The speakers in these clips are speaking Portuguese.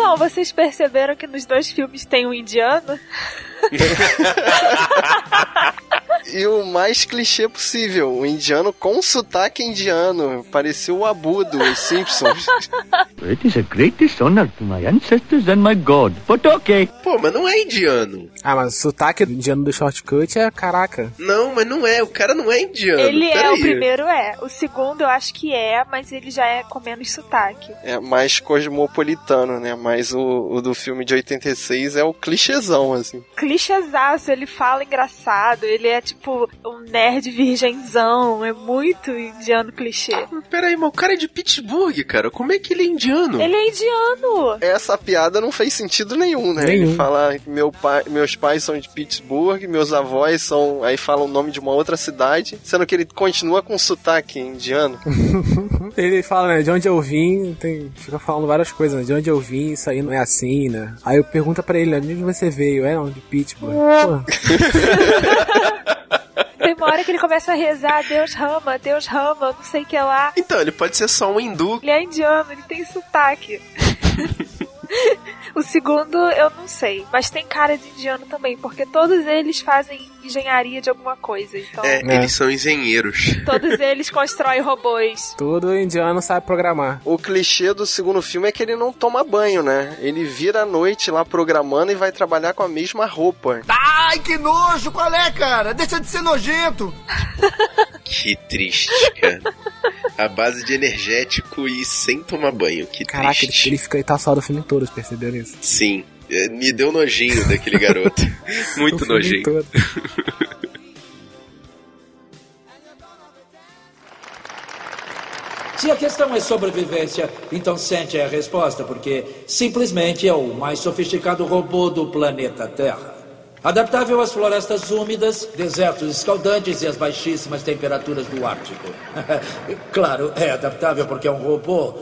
Então, vocês perceberam que nos dois filmes tem um indiano? e o mais clichê possível, o indiano com sotaque indiano, parecia o Abu dos Simpsons. It is a great dishonor to my ancestors and my God, but okay. Pô, mas não é indiano. Ah, mas o sotaque indiano do shortcut é caraca. Não, mas não é, o cara não é indiano. Ele Pera é, aí. o primeiro é. O segundo eu acho que é, mas ele já é com menos sotaque. É mais cosmopolitano, né? Mas o, o do filme de 86 é o clichêzão, assim. Clichêzaço, ele fala engraçado, ele é tipo um nerd virgenzão, é muito indiano clichê. Pera aí, mas o cara é de Pittsburgh, cara. Como é que ele é indiano? Ele é indiano! Essa piada não fez sentido nenhum, né? Nenhum. Ele fala que meu pai, meus pais são de Pittsburgh, meus avós são. Aí fala o nome de uma outra cidade, sendo que ele continua com sotaque indiano. Ele fala, né, de onde eu vim, tem, fica falando várias coisas, né, de onde eu vim, isso aí não é assim, né. Aí eu pergunto pra ele, né, de onde você veio? É, não, de Pittsburgh. Pô, uma hora que ele começa a rezar, Deus rama, Deus rama, não sei o que lá. Então, ele pode ser só um hindu. Ele é indiano, ele tem sotaque. o segundo eu não sei, mas tem cara de indiano também, porque todos eles fazem engenharia de alguma coisa. Então, É, É. eles são engenheiros. todos eles constroem robôs. todo indiano sabe programar. O clichê do segundo filme é que ele não toma banho, né? Ele vira à noite lá programando e vai trabalhar com a mesma roupa. Ai, que nojo! Qual é, cara? Deixa de ser nojento! Que triste, cara. A base de energético e sem tomar banho. Que Caraca, ele, triste. ele fica tá só do filme todo, vocês perceberam isso? Sim. É, Me deu nojinho daquele garoto. O Muito filme nojinho. todo. Se a questão é sobrevivência, então sente a resposta, porque simplesmente é o mais sofisticado robô do planeta Terra. Adaptável às florestas úmidas, desertos escaldantes e às baixíssimas temperaturas do Ártico. claro, é adaptável porque é um robô.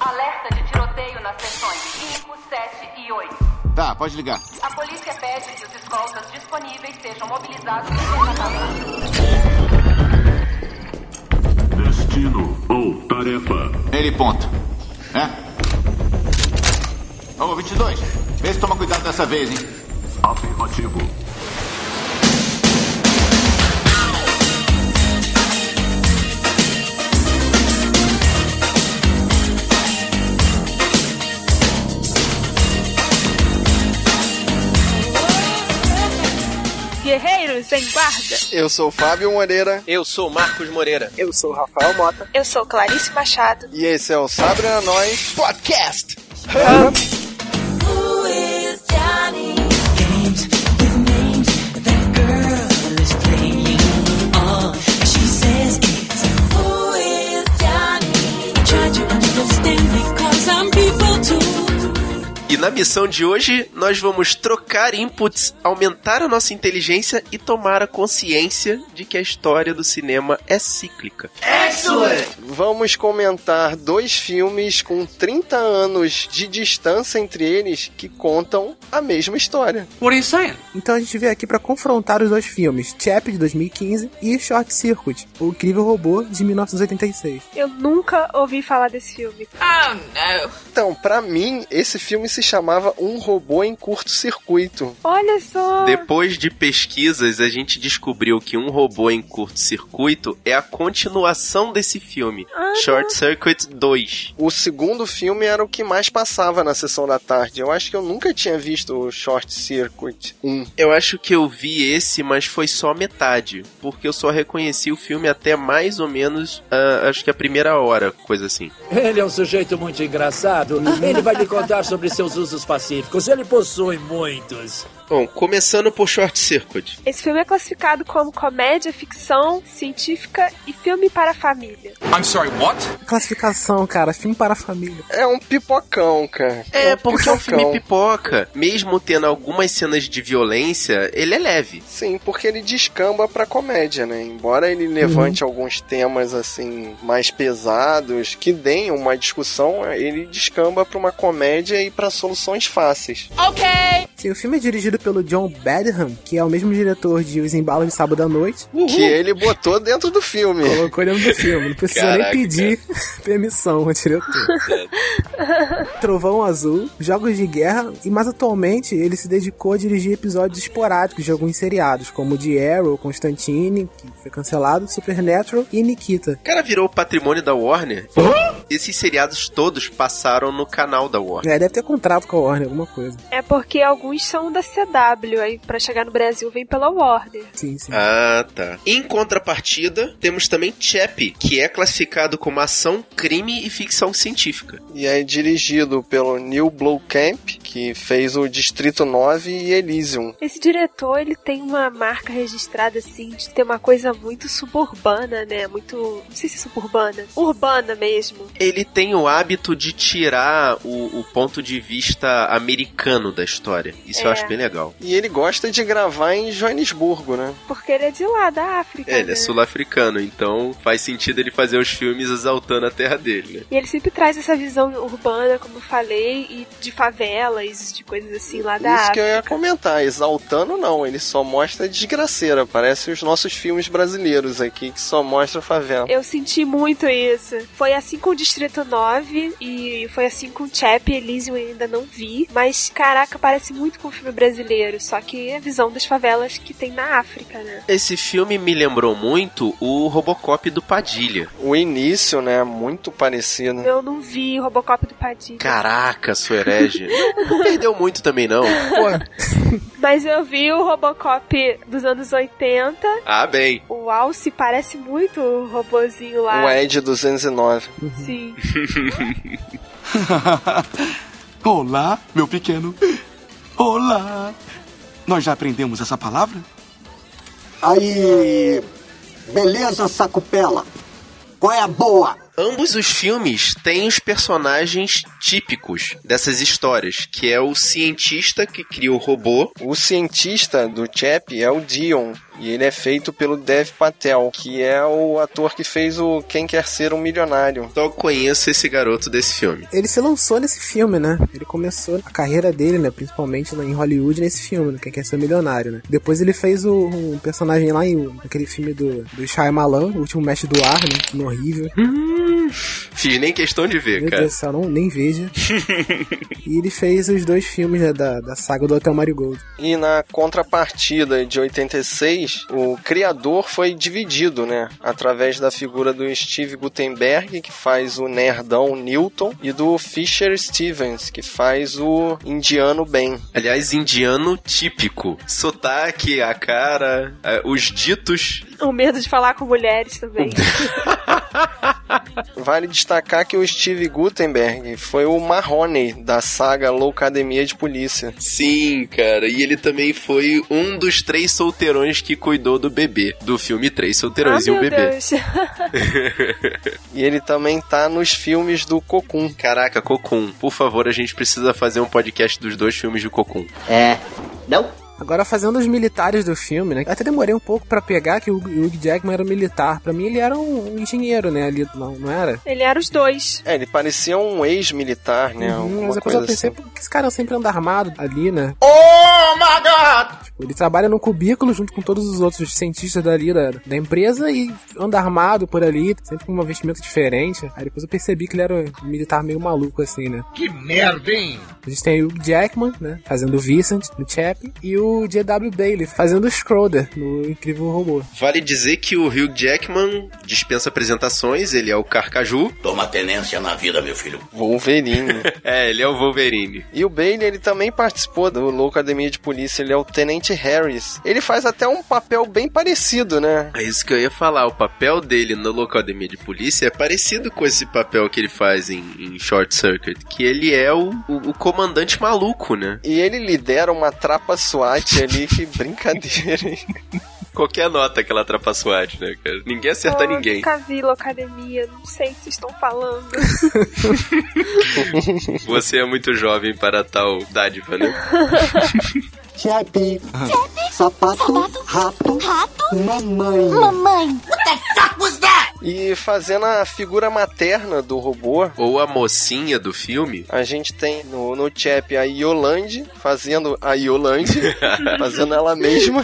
Alerta de tiroteio nas seções 5, 7 e 8. Tá, pode ligar. A polícia pede que os escoltas disponíveis sejam mobilizados imediatamente. Destino ou tarefa. Ele ponto. É? Ô, 22, vê se toma cuidado dessa vez, hein? Afirmativo. Guerreiros em guarda. Eu sou o Fábio Moreira Eu sou o Marcos Moreira. Eu sou o Rafael Mota. Eu sou Clarice Machado. e esse é o Sabre na Nós Podcast. E na missão de hoje, nós vamos trocar inputs, aumentar a nossa inteligência e tomar a consciência de que a história do cinema é cíclica. Vamos comentar dois filmes com 30 anos de distância entre eles que contam a mesma história. What are you saying? Então a gente veio aqui pra confrontar os dois filmes, Chap de 2015 e Short Circuit, o incrível robô de 1986. Eu nunca ouvi falar desse filme. Então, pra mim, esse filme se chamava Um Robô em Curto-Circuito. Olha só. Depois de pesquisas, a gente descobriu que um robô em curto-circuito é a continuação desse filme, Short Circuit 2. O segundo filme era o que mais passava na sessão da tarde. Eu acho que eu nunca tinha visto o Short Circuit 1. Eu acho que eu vi esse, mas foi só metade, porque eu só reconheci o filme até mais ou menos, ah, acho que a primeira hora, coisa assim. Ele é um sujeito muito engraçado. Ele vai lhe contar sobre seus usos pacíficos. Ele possui muitos. Bom, começando por Short Circuit. Esse filme é classificado como comédia, ficção, científica e filme para a família. I'm sorry, what? Classificação, cara, filme para a família. É um pipocão, cara. É, um porque é um pipocão. filme pipoca. Mesmo tendo algumas cenas de violência, ele é leve. Sim, porque ele descamba pra comédia, né? Embora ele levante alguns temas assim mais pesados que deem uma discussão, ele descamba pra uma comédia e pra soluções fáceis. Sim, o filme é dirigido pelo John Badham, que é o mesmo diretor de Os Embalos de Sábado à Noite. Que ele botou dentro do filme. Colocou dentro do filme, não precisa Caraca, nem pedir permissão ao diretor. Trovão Azul, Jogos de Guerra, e mais atualmente ele se dedicou a dirigir episódios esporádicos de alguns seriados, como The Arrow, Constantine, que foi cancelado, Supernatural e Nikita. O cara virou patrimônio da Warner. Esses seriados todos passaram no canal da Warner. É, deve ter contrato com a Warner, alguma coisa. É porque alguns são da CW, aí pra chegar no Brasil vem pela Warner. Sim, sim. Ah, tá. Em contrapartida, temos também Chappie, que é classificado como ação, crime e ficção científica. E é dirigido pelo Neil Blomkamp, que fez o Distrito 9 e Elysium. Esse diretor, ele tem uma marca registrada, assim, de ter uma coisa muito suburbana, né? Muito. Não sei se é suburbana. Urbana mesmo. Ele tem o hábito de tirar o, o ponto de vista americano da história. Isso eu É. acho bem legal. E ele gosta de gravar em Joanesburgo, né? Porque ele é de lá, da África. É, ele né? é sul-africano, então faz sentido ele fazer os filmes exaltando a terra dele, né? E ele sempre traz essa visão urbana, como eu falei, e de de coisas assim lá da Isso África. que eu ia comentar, exaltando não, ele só mostra desgraceira, parece os nossos filmes brasileiros aqui, que só mostra favela. Eu senti muito isso. Foi assim com o Distrito 9 e foi assim com o Chap e Elysium eu ainda não vi. Mas, caraca, parece muito com o filme brasileiro. Só que é a visão das favelas que tem na África, né? Esse filme me lembrou muito o Robocop do Padilha. O início, né, muito parecido. Eu não vi o Robocop do Padilha. Caraca, sua herege. Não, perdeu muito também, não. Mas eu vi o Robocop dos anos 80. Ah, bem. O Alce parece muito o robozinho lá. O Ed 209. Sim. Olá, meu pequeno. Olá. Nós já aprendemos essa palavra? Aí. Beleza, sacupela. Qual é a boa? Ambos os filmes têm os personagens típicos dessas histórias, que é o cientista que cria o robô. O cientista do Chap é o Dion, e ele é feito pelo Dev Patel, que é o ator que fez o Quem Quer Ser um Milionário. Só conheço esse garoto desse filme. Ele se lançou nesse filme, né? Ele começou a carreira dele, né? Principalmente em Hollywood nesse filme, né? Quem quer ser milionário, né? Depois ele fez o, um personagem lá em aquele filme do, do Shyamalan, O Último Mestre do Ar, né? Filme horrível. Fiz nem questão de ver, Meu cara. Deus do céu, não, nem veja. e ele fez os dois filmes né, da, da saga do Hotel Marigold. E na contrapartida de 86, o criador foi dividido, né? Através da figura do Steve Gutenberg, que faz o nerdão Newton, e do Fisher Stevens, que faz o indiano Ben. Aliás, indiano típico. Sotaque, a cara, eh, os ditos. O medo de falar com mulheres também. Vale destacar que o Steve Gutenberg foi o Marrone da saga Loucademia de Polícia. Sim, cara. E ele também foi um dos três solteirões que cuidou do bebê. Do filme Três Solteirões ah, e o Bebê. Deus. E ele também tá nos filmes do Cocum. Caraca, Cocum. Por favor, a gente precisa fazer um podcast dos dois filmes de Cocum. É. Não? Agora, fazendo os militares do filme, né? Eu até demorei um pouco pra pegar que o Hugh Jackman era um militar. Pra mim, ele era um engenheiro, né? Ali, não, não era? Ele era os dois. É, ele parecia um ex-militar, né? Uhum, mas depois eu coisa pensei, assim. por que esse cara sempre anda armado ali, né? Oh my god! Tipo, ele trabalha num cubículo junto com todos os outros cientistas dali da, da empresa e anda armado por ali, sempre com um vestimento diferente. Aí depois eu percebi que ele era um militar meio maluco, assim, né? Que merda, hein? A gente tem o Hugh Jackman, né? Fazendo o Vincent no Chap, e o J.W. Bailey fazendo o Schroeder no Incrível Robô. Vale dizer que o Hugh Jackman dispensa apresentações, ele é o Carcaju. Toma tenência na vida, meu filho. Wolverine. É, ele é o Wolverine. E o Bailey, ele também participou do Loucademia de Polícia, ele é o Tenente Harris. Ele faz até um papel bem parecido, né? É isso que eu ia falar. O papel dele no Locademia de Polícia é parecido com esse papel que ele faz em, em Short Circuit, que ele é o, o, o comandante maluco, né? E ele lidera uma trapa SWAT ali, que brincadeira, hein? Qualquer nota que ela atrapa SWAT, né, cara? Ninguém acerta Eu ninguém. Nunca vi Locademia, não sei o que vocês estão falando. Você é muito jovem para tal dádiva, né? Chepe. Sapato, rato, Rato? mamãe. Mamãe. What the fuck was that? E fazendo a figura materna do robô, Ou a mocinha do filme. a gente tem no, no chap a Yolande fazendo a Yolande, fazendo ela mesma.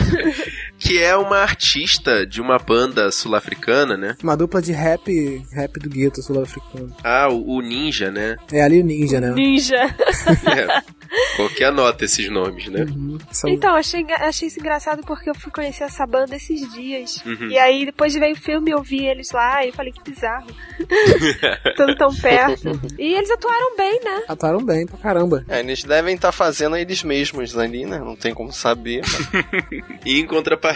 Que é uma artista de uma banda sul-africana, né? Uma dupla de rap, rap do gueto sul-africano. Ah, o, o Ninja, né? É ali o ninja, né? Ninja. É. Qualquer anota esses nomes, né? São- Então, achei, achei isso engraçado porque eu fui conhecer essa banda esses dias. Uhum. E aí, depois de ver o filme, eu vi eles lá e falei que bizarro. Tudo tão perto. E eles atuaram bem, né? Atuaram bem pra caramba. É, eles devem estar fazendo eles mesmos ali, né? Não tem como saber. E em contrapartida,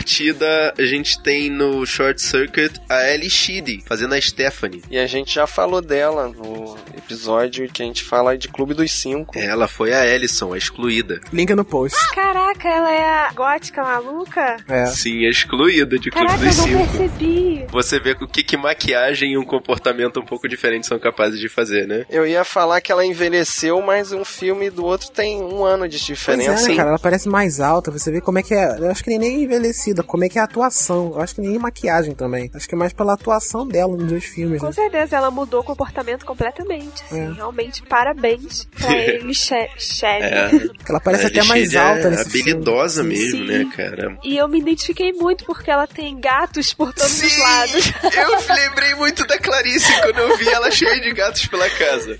a gente tem no Short Circuit a Ellie Sheedy fazendo a Stephanie. E a gente já falou dela no episódio que a gente fala de Clube dos Cinco. Ela foi a Ellison, a excluída. Link no post. Caraca, ela é a gótica maluca? É. Sim, a excluída de Clube Caraca, eu dos não Cinco. percebi. Você vê o que, que maquiagem e um comportamento um pouco diferente são capazes de fazer, né? Eu ia falar que ela envelheceu, mas um filme do outro tem um ano de Pois diferença. é, cara, ela parece mais alta. Você vê como é que é. Eu acho que nem, nem envelhecida, como é que é a atuação. Eu acho que nem maquiagem também. Acho que é mais pela atuação dela nos dois filmes. Com Né? certeza, ela mudou o comportamento completamente. Assim, É. Realmente, parabéns pra ele, She- Shelly. É. Ela parece A até mais alta é nesse habilidosa filme. mesmo, Sim. né, cara? E eu me identifiquei muito porque ela tem gatos por todos os lados. Eu lembrei muito da Clarice quando eu vi ela cheia de gatos pela casa.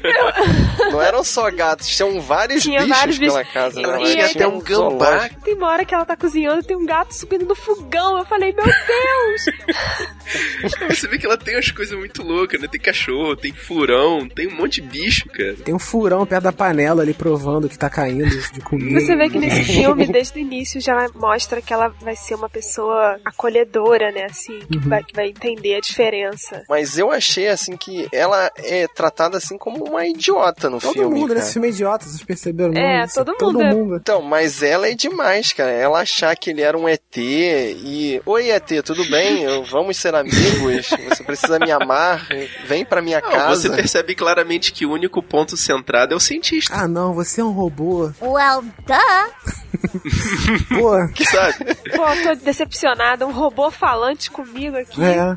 Não eram só gatos, tinham vários Tinha bichos vários pela bichos. casa. E- né? e Ela tinha tem um gambá. Tem uma hora que ela tá cozinhando tem um gato subindo no fogão. Eu falei, meu Deus! Você vê que ela tem umas coisas muito loucas, né? Tem cachorro, tem furão, tem um monte de bicho, cara. Tem um furão perto da panela ali provando que tá caindo de comida. Você vê que nesse filme, desde o início, já mostra que ela vai ser uma pessoa acolhedora, né? Assim, que, Uhum. vai, que vai entender a diferença. Mas eu achei, assim, que ela é tratada, assim, como uma idiota no Todo filme, mundo cara. nesse filme é idiota, vocês perceberam? É, não? Isso, todo Todo mundo é. mundo. Então, mas ela é demais, cara. Ela achar que ele era um ET e... Oi, ET, tudo bem? Eu- Vamos ser amigos? Você precisa me amar? Vem pra minha Não, casa. você percebe claramente que o único ponto centrado é o cientista, Ah, não, você é um robô. Well, duh. Pô, sabe? Pô, tô decepcionada. Um robô falante comigo aqui. é.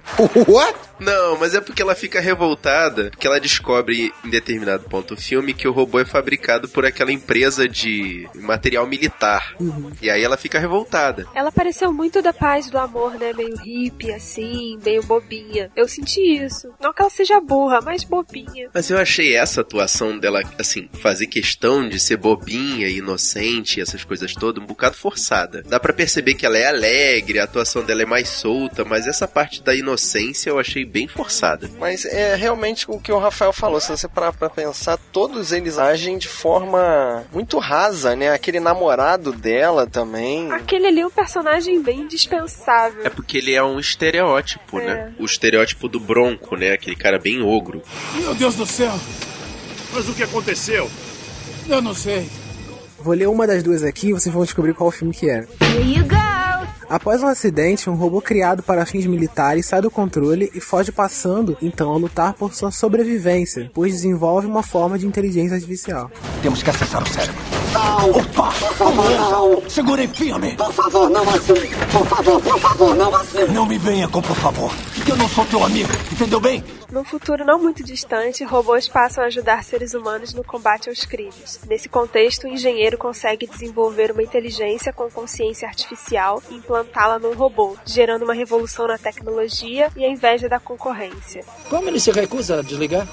What? Não, mas é porque ela fica revoltada, porque ela descobre em determinado ponto do filme que o robô é fabricado por aquela empresa de material militar. E aí ela fica revoltada. Ela pareceu muito da paz do amor, né? Meio hippie, assim, meio bobinha. Eu senti isso. Não que ela seja burra, mas bobinha. Mas eu achei essa atuação dela, assim, fazer questão de ser bobinha, inocente, essas coisas todas, um bocado forçada. Dá pra perceber que ela é alegre, a atuação dela é mais solta, mas essa parte da inocência eu achei bem forçada. Mas é realmente o que o Rafael falou. Se você parar pra pensar, todos eles agem de forma muito rasa, né? Aquele namorado dela também. Aquele ali é um personagem bem indispensável. É porque ele é um estereótipo, É. né? O estereótipo do bronco, né? Aquele cara bem ogro. Meu Deus do céu! Mas o que aconteceu? Eu não sei. Vou ler uma das duas aqui e vocês vão descobrir qual filme que é. Here you go. Após um acidente, um robô criado para fins militares sai do controle e foge passando, então, a lutar por sua sobrevivência, pois desenvolve uma forma de inteligência artificial. Temos que acessar o cérebro. Não! Opa! Por favor, não! Segurem firme! Por favor, não assim! Por favor, por favor, não assim! Não me venha com por favor. Eu não sou teu amigo, entendeu bem? Num futuro não muito distante, robôs passam a ajudar seres humanos no combate aos crimes. Nesse contexto, o engenheiro consegue desenvolver uma inteligência com consciência artificial e implantá-la num robô, gerando uma revolução na tecnologia e a inveja da concorrência. Como ele se recusa a desligar?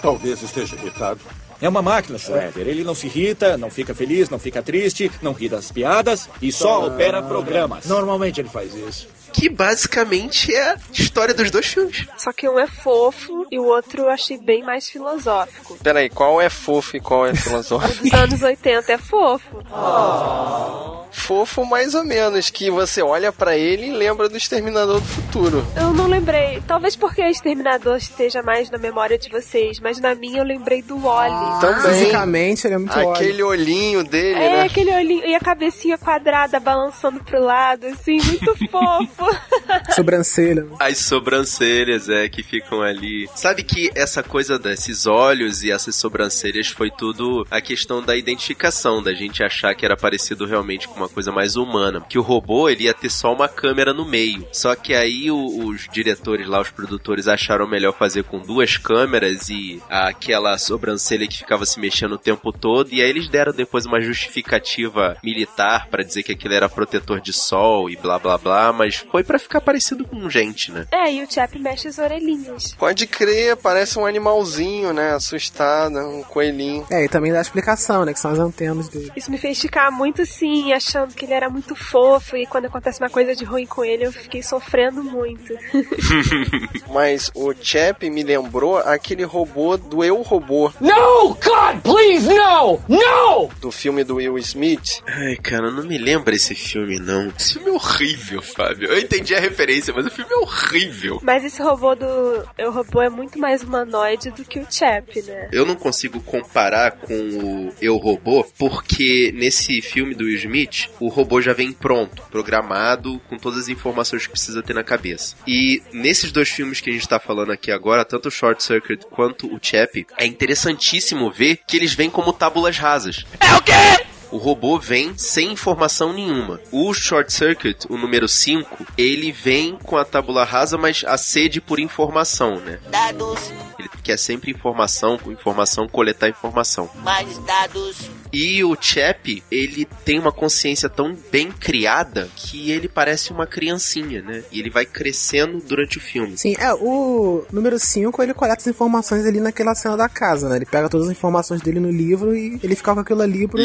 Talvez esteja irritado. É uma máquina, Schroeder. Ele não se irrita, não fica feliz, não fica triste, não ri das piadas e só opera programas. Normalmente ele faz isso. Que basicamente é a história dos dois filmes. Só que um é fofo e o outro eu achei bem mais filosófico. Peraí, qual é fofo e qual é O filosófico? dos anos 80 é fofo. fofo mais ou menos, que você olha pra ele e lembra do Exterminador do Futuro. Eu não lembrei. Talvez porque o Exterminador esteja mais na memória de vocês, mas na minha eu lembrei do Wally. Também. Fisicamente, ele é muito Aquele olhinho dele, É, né? aquele olhinho e a cabecinha quadrada balançando pro lado, assim, muito fofo. Sobrancelha. As sobrancelhas, é, que ficam ali. Sabe que essa coisa desses olhos e essas sobrancelhas foi tudo a questão da identificação, da gente achar que era parecido realmente com uma uma coisa mais humana. Que o robô, ele ia ter só uma câmera no meio. Só que aí o, os diretores lá, os produtores, acharam melhor fazer com duas câmeras e aquela sobrancelha que ficava se mexendo o tempo todo. E aí eles deram depois uma justificativa militar para dizer que aquilo era protetor de sol e blá blá blá. Mas foi para ficar parecido com gente, né? É, e o Chap mexe as orelhinhas. Pode crer, parece um animalzinho, né? Assustado, um coelhinho. É, e também dá a explicação, né? Que são as antenas dele. Isso me fez ficar muito assim, achando que ele era muito fofo. E quando acontece uma coisa de ruim com ele, eu fiquei sofrendo muito. Mas o Chap me lembrou aquele robô do Eu Robô. No, God, please, no! No! Do filme do Will Smith. Ai, cara, não me lembra esse filme, não. Esse filme é horrível, Fábio. Eu entendi a referência, mas o filme é horrível. Mas esse robô do Eu Robô é muito mais humanoide do que o Chap, né? Eu não consigo comparar com o Eu Robô, porque nesse filme do Will Smith, o robô já vem pronto, programado, com todas as informações que precisa ter na cabeça. E nesses dois filmes que a gente tá falando aqui agora, tanto o Short Circuit quanto o Chap, é interessantíssimo ver que eles vêm como tábulas rasas. É o quê? O robô vem sem informação nenhuma. O Short Circuit, o número 5, ele vem com a tábula rasa, mas a sede por informação, né? Dados. Ele quer sempre informação, com informação, coletar informação. Mais dados. E o Chap, ele tem uma consciência tão bem criada que ele parece uma criancinha, né? E ele vai crescendo durante o filme. Sim, é, o número 5 ele coleta as informações ali naquela cena da casa, né? Ele pega todas as informações dele no livro e ele fica com aquilo ali pro.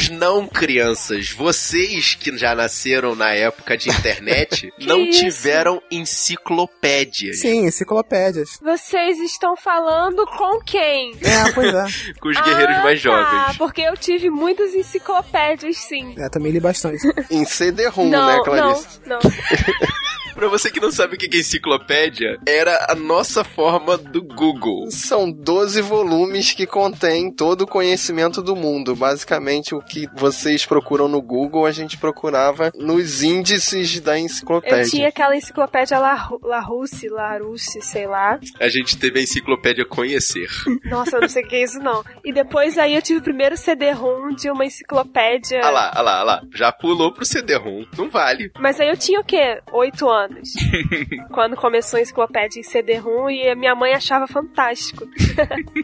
Livros não, crianças. Vocês que já nasceram na época de internet não isso? tiveram enciclopédias. Sim, enciclopédias. Vocês estão falando com quem? É, pois é. com os guerreiros ah, mais tá, jovens. porque eu tive muitas enciclopédias, sim. É, também li bastante. em CD-ROM, né, Clarice? Não, não. Pra você que não sabe o que é enciclopédia, era a nossa forma do Google. São 12 volumes que contêm todo o conhecimento do mundo. Basicamente, o que vocês procuram no Google, a gente procurava nos índices da enciclopédia. Eu tinha aquela enciclopédia Larousse, Larousse, sei lá. A gente teve a enciclopédia Conhecer. Nossa, eu não sei o que é isso, não. E depois aí eu tive o primeiro CD-ROM de uma enciclopédia. Ah lá, ah lá, ah lá. Já pulou pro CD-ROM. Não vale. Mas aí eu tinha o quê? Oito anos anos. quando começou a enciclopédia em CD-ROM e a minha mãe achava fantástico.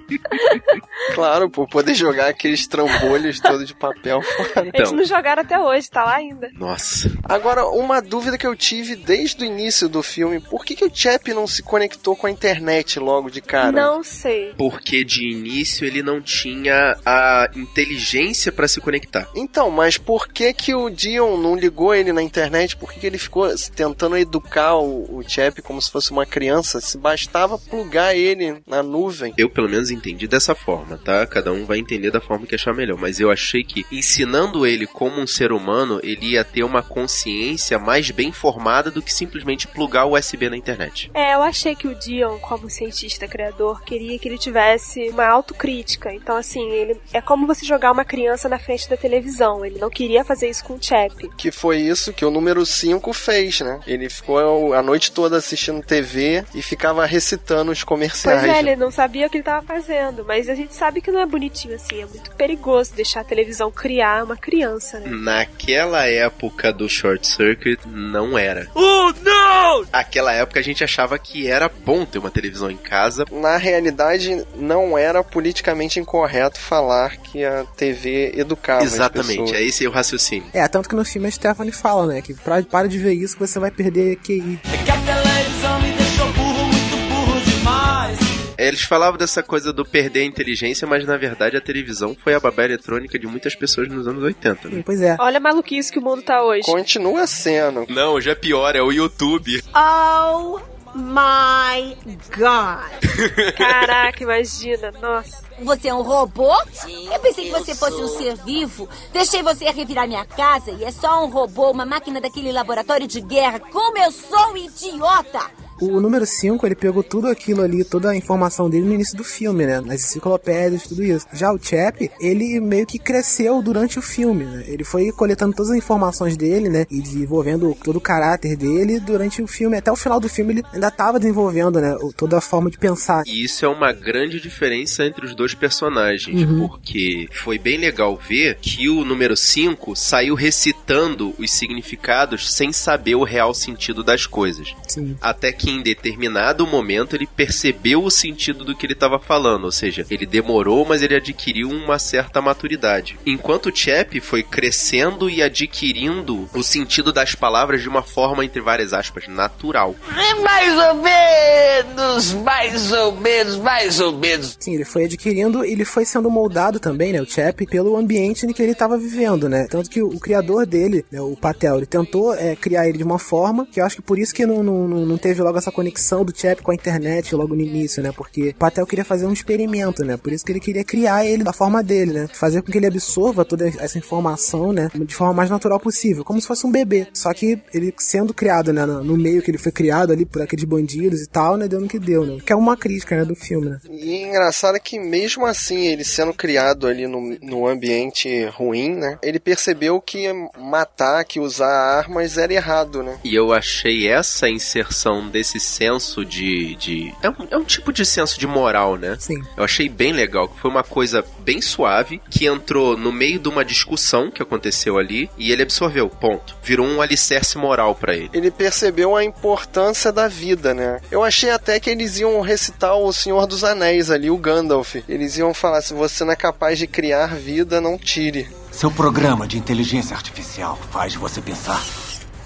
claro, por poder jogar aqueles trambolhos todos de papel fora. Eles não jogaram até hoje, tá lá ainda. Nossa. Agora, uma dúvida que eu tive desde o início do filme, por que, que o Chap não se conectou com a internet logo de cara? Não sei. Porque de início ele não tinha a inteligência para se conectar. Então, mas por que que o Dion não ligou ele na internet? Por que, que ele ficou tentando educar o, o Chap como se fosse uma criança, se bastava plugar ele na nuvem. Eu, pelo menos, entendi dessa forma, tá? Cada um vai entender da forma que achar melhor. Mas eu achei que, ensinando ele como um ser humano, ele ia ter uma consciência mais bem formada do que simplesmente plugar o USB na internet. É, eu achei que o Dion, como cientista criador, queria que ele tivesse uma autocrítica. Então, assim, ele é como você jogar uma criança na frente da televisão. Ele não queria fazer isso com o Chap. Que foi isso que o número 5 fez, né? Ele ficou a noite toda assistindo TV e ficava recitando os comerciais. Pois é, ele não sabia o que ele estava fazendo, mas a gente sabe que não é bonitinho assim, é muito perigoso deixar a televisão criar uma criança, né? Naquela época do Short Circuit, não era. Oh, não! Aquela época a gente achava que era bom ter uma televisão em casa. Na realidade, não era politicamente incorreto falar que a TV educava Exatamente, é esse o raciocínio. É, tanto que no filme a Stephanie fala, né, que pra, para de ver isso que você vai perder QI. É que a televisão me deixou burro, muito burro demais. Eles falavam dessa coisa do perder a inteligência, mas na verdade a televisão foi a babá eletrônica de muitas pessoas nos anos 80, né? Pois é. Olha a maluquice que o mundo tá hoje. Continua sendo. Não, já é pior, é o YouTube. Oh my god. Caraca, imagina, nossa. Você é um robô? Sim, eu pensei que você fosse um ser vivo. Deixei você revirar minha casa e é só um robô, uma máquina daquele laboratório de guerra. Como eu sou idiota! O número 5, ele pegou tudo aquilo ali, toda a informação dele no início do filme, né? Nas enciclopédias, tudo isso. Já o Chap, ele meio que cresceu durante o filme, né? Ele foi coletando todas as informações dele, né? E desenvolvendo todo o caráter dele durante o filme. Até o final do filme ele ainda tava desenvolvendo, né? Toda a forma de pensar. E isso é uma grande diferença entre os dois personagens, Uhum. porque foi bem legal ver que o número 5 saiu recitando os significados sem saber o real sentido das coisas. Sim. Até que em determinado momento ele percebeu o sentido do que ele estava falando, ou seja, ele demorou, mas ele adquiriu uma certa maturidade. Enquanto o Chap foi crescendo e adquirindo o sentido das palavras de uma forma, entre várias aspas, natural. É mais ou menos, mais ou menos, mais ou menos. Sim, ele foi adquirindo e ele foi sendo moldado também, né, o Chap, pelo ambiente em que ele estava vivendo, né? Tanto que o, o criador dele, né, o Patel, ele tentou é, criar ele de uma forma que eu acho que por isso que não, não, não não teve logo essa conexão do Chap com a internet logo no início, né? Porque o Patel queria fazer um experimento, né? Por isso que ele queria criar ele da forma dele, né? Fazer com que ele absorva toda essa informação, né? De forma mais natural possível, como se fosse um bebê. Só que ele sendo criado, né? No no meio que ele foi criado ali por aqueles bandidos e tal, né? Deu no que deu, né? Que é uma crítica, né? Do filme, né? E engraçado é que mesmo assim, ele sendo criado ali no, no ambiente ruim, né? Ele percebeu que matar, que usar armas era errado, né? E eu achei essa inserção desse senso de. de é, um, é um tipo de senso de moral, né? Sim. Eu achei bem legal, que foi uma coisa bem suave, que entrou no meio de uma discussão que aconteceu ali e ele absorveu, ponto. Virou um alicerce moral para ele. Ele percebeu a importância da vida, né? Eu achei até que eles iam recitar o Senhor dos Anéis ali, o Gandalf. Eles iam falar: se você não é capaz de criar vida, não tire. Seu programa de inteligência artificial faz você pensar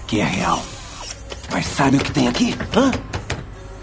que é real. Mas sabe o que tem aqui? Hã?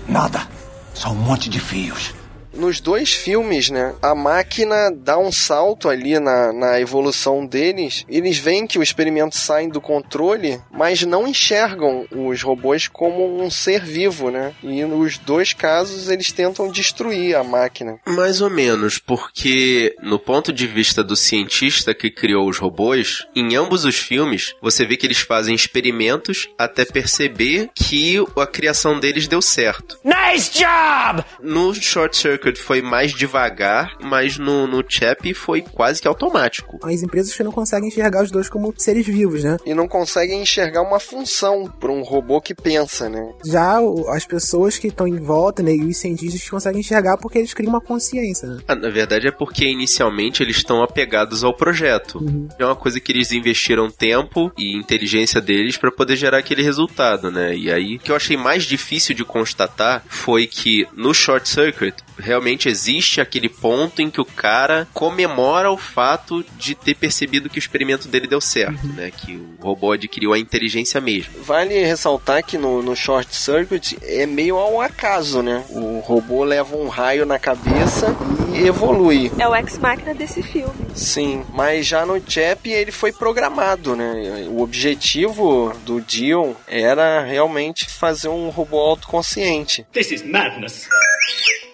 Nada. Só um monte de fios. Nos dois filmes, né, a máquina dá um salto ali na, na evolução deles. Eles veem que os experimentos saem do controle, mas não enxergam os robôs como um ser vivo, né? E nos dois casos eles tentam destruir a máquina. Mais ou menos, porque no ponto de vista do cientista que criou os robôs, em ambos os filmes, você vê que eles fazem experimentos até perceber que a criação deles deu certo. Nice job! No Short Circuit foi mais devagar, mas no, no Chap foi quase que automático. As empresas que não conseguem enxergar os dois como seres vivos, né? E não conseguem enxergar uma função para um robô que pensa, né? Já as pessoas que estão em volta, né, e os cientistas que conseguem enxergar porque eles criam uma consciência, né? Ah, na verdade é porque inicialmente eles estão apegados ao projeto. É uma coisa que eles investiram tempo e inteligência deles para poder gerar aquele resultado, né? E aí o que eu achei mais difícil de constatar foi que no Short Circuit realmente existe aquele ponto em que o cara comemora o fato de ter percebido que o experimento dele deu certo, né? Que o robô adquiriu a inteligência mesmo. Vale ressaltar que no, no Short Circuit é meio ao acaso, né? O robô leva um raio na cabeça e evolui. É o ex-máquina desse filme. Sim, mas já no Chap ele foi programado, né? O objetivo do Dion era realmente fazer um robô autoconsciente. This is madness.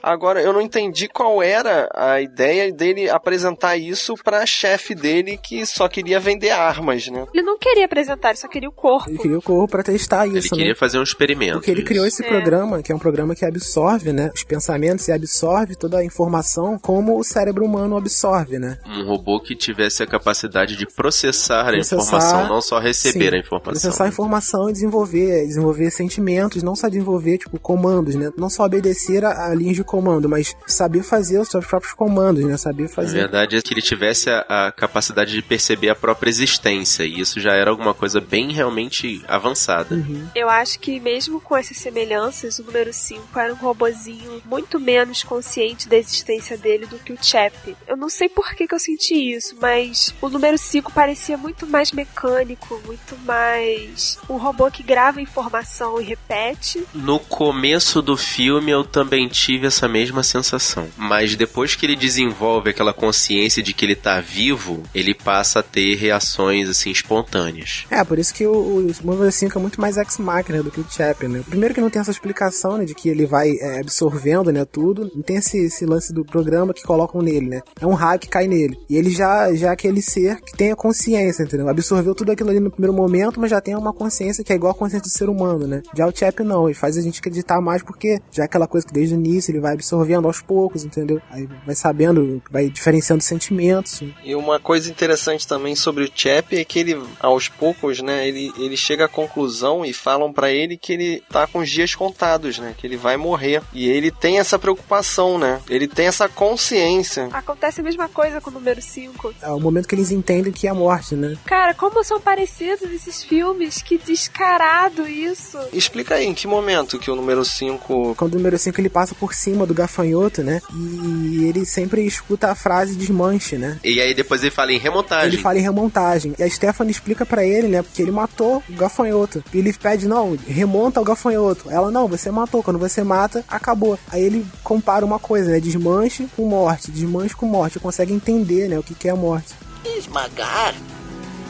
Agora, eu não entendi qual era a ideia dele apresentar isso pra chefe dele que só queria vender armas, né? Ele não queria apresentar, ele só queria o corpo. Ele queria o corpo pra testar Ele isso, queria né? fazer um experimento. Porque ele criou esse É. programa, que é um programa que absorve, né, os pensamentos e absorve toda a informação como o cérebro humano absorve, né? Um robô que tivesse a capacidade de processar, Processar, a informação, não só receber sim, a informação. Processar a informação e desenvolver, desenvolver sentimentos, não só desenvolver, tipo, comandos, né? Não só obedecer a, a linhas de comando, mas saber fazer os seus próprios comandos, né? Saber Na fazer. verdade, é que ele tivesse a, a capacidade de perceber a própria existência, e isso já era alguma coisa bem realmente avançada. Uhum. Eu acho que mesmo com essas semelhanças, o número 5 era um robozinho muito menos consciente da existência dele do que o Chap. Eu não sei por que, que eu senti isso, mas o número 5 parecia muito mais mecânico, muito mais um robô que grava informação e repete. No começo do filme, eu também tive essa essa mesma sensação. Mas depois que ele desenvolve aquela consciência de que ele tá vivo, ele passa a ter reações assim espontâneas. É, por isso que o, o número 5 é muito mais ex-máquina do que o Chap, né? Primeiro que não tem essa explicação, né, de que ele vai é, absorvendo, né, tudo. Não tem esse, esse lance do programa que colocam nele, né? É um raio que cai nele. E ele já, já é aquele ser que tem a consciência, entendeu? Absorveu tudo aquilo ali no primeiro momento, mas já tem uma consciência que é igual a consciência do ser humano, né? Já o Chap não, ele faz a gente acreditar mais porque já é aquela coisa que desde o início ele vai absorvendo aos poucos, entendeu? Aí vai sabendo, vai diferenciando sentimentos. E uma coisa interessante também sobre o Chap é que ele, aos poucos, né, ele, ele chega à conclusão e falam para ele que ele tá com os dias contados, né? Que ele vai morrer. E ele tem essa preocupação, né? Ele tem essa consciência. Acontece a mesma coisa com o número 5. É o momento que eles entendem que é a morte, né? Cara, como são parecidos esses filmes? Que descarado isso. Explica aí, em que momento que o número 5. Quando o número 5 ele passa por cima do gafanhoto, né? E ele sempre escuta a frase desmanche, né? E aí depois ele fala em remontagem. Ele fala em remontagem. E a Stephanie explica para ele, né? Porque ele matou o gafanhoto. E ele pede, não, remonta o gafanhoto. Ela, não, você matou. Quando você mata, acabou. Aí ele compara uma coisa, né? Desmanche com morte. Desmanche com morte. Consegue entender, né? O que, que é a morte. Esmagar.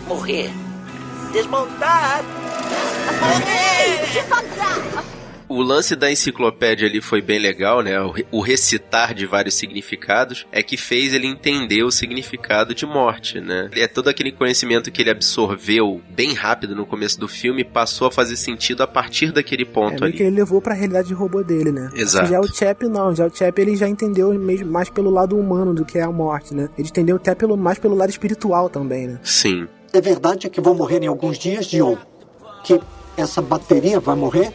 Morrer. Desmontar. Morrer. Devagar. O lance da enciclopédia ali foi bem legal, né? O recitar de vários significados é que fez ele entender o significado de morte, né? É todo aquele conhecimento que ele absorveu bem rápido no começo do filme passou a fazer sentido a partir daquele ponto é, ali. que ele levou para a realidade de robô dele, né? Exato. Já o Chap não, já o Chap ele já entendeu mesmo mais pelo lado humano do que é a morte, né? Ele entendeu até pelo mais pelo lado espiritual também, né? Sim. É verdade que vou morrer em alguns dias, John? Que essa bateria vai morrer?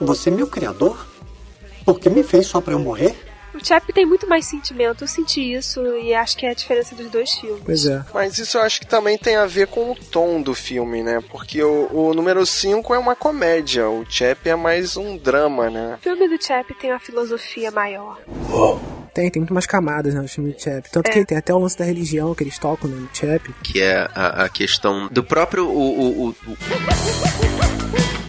Você é meu criador? Por que me fez só pra eu morrer? O Chap tem muito mais sentimento, eu senti isso e acho que é a diferença dos dois filmes. Pois é. Mas isso eu acho que também tem a ver com o tom do filme, né? Porque o, o número 5 é uma comédia, o Chap é mais um drama, né? O filme do Chap tem uma filosofia maior. Tem, tem muito mais camadas né, no filme do Chap. Tanto É. que tem até o lance da religião que eles tocam no Chap. Que é a, a questão do próprio. O, o, o,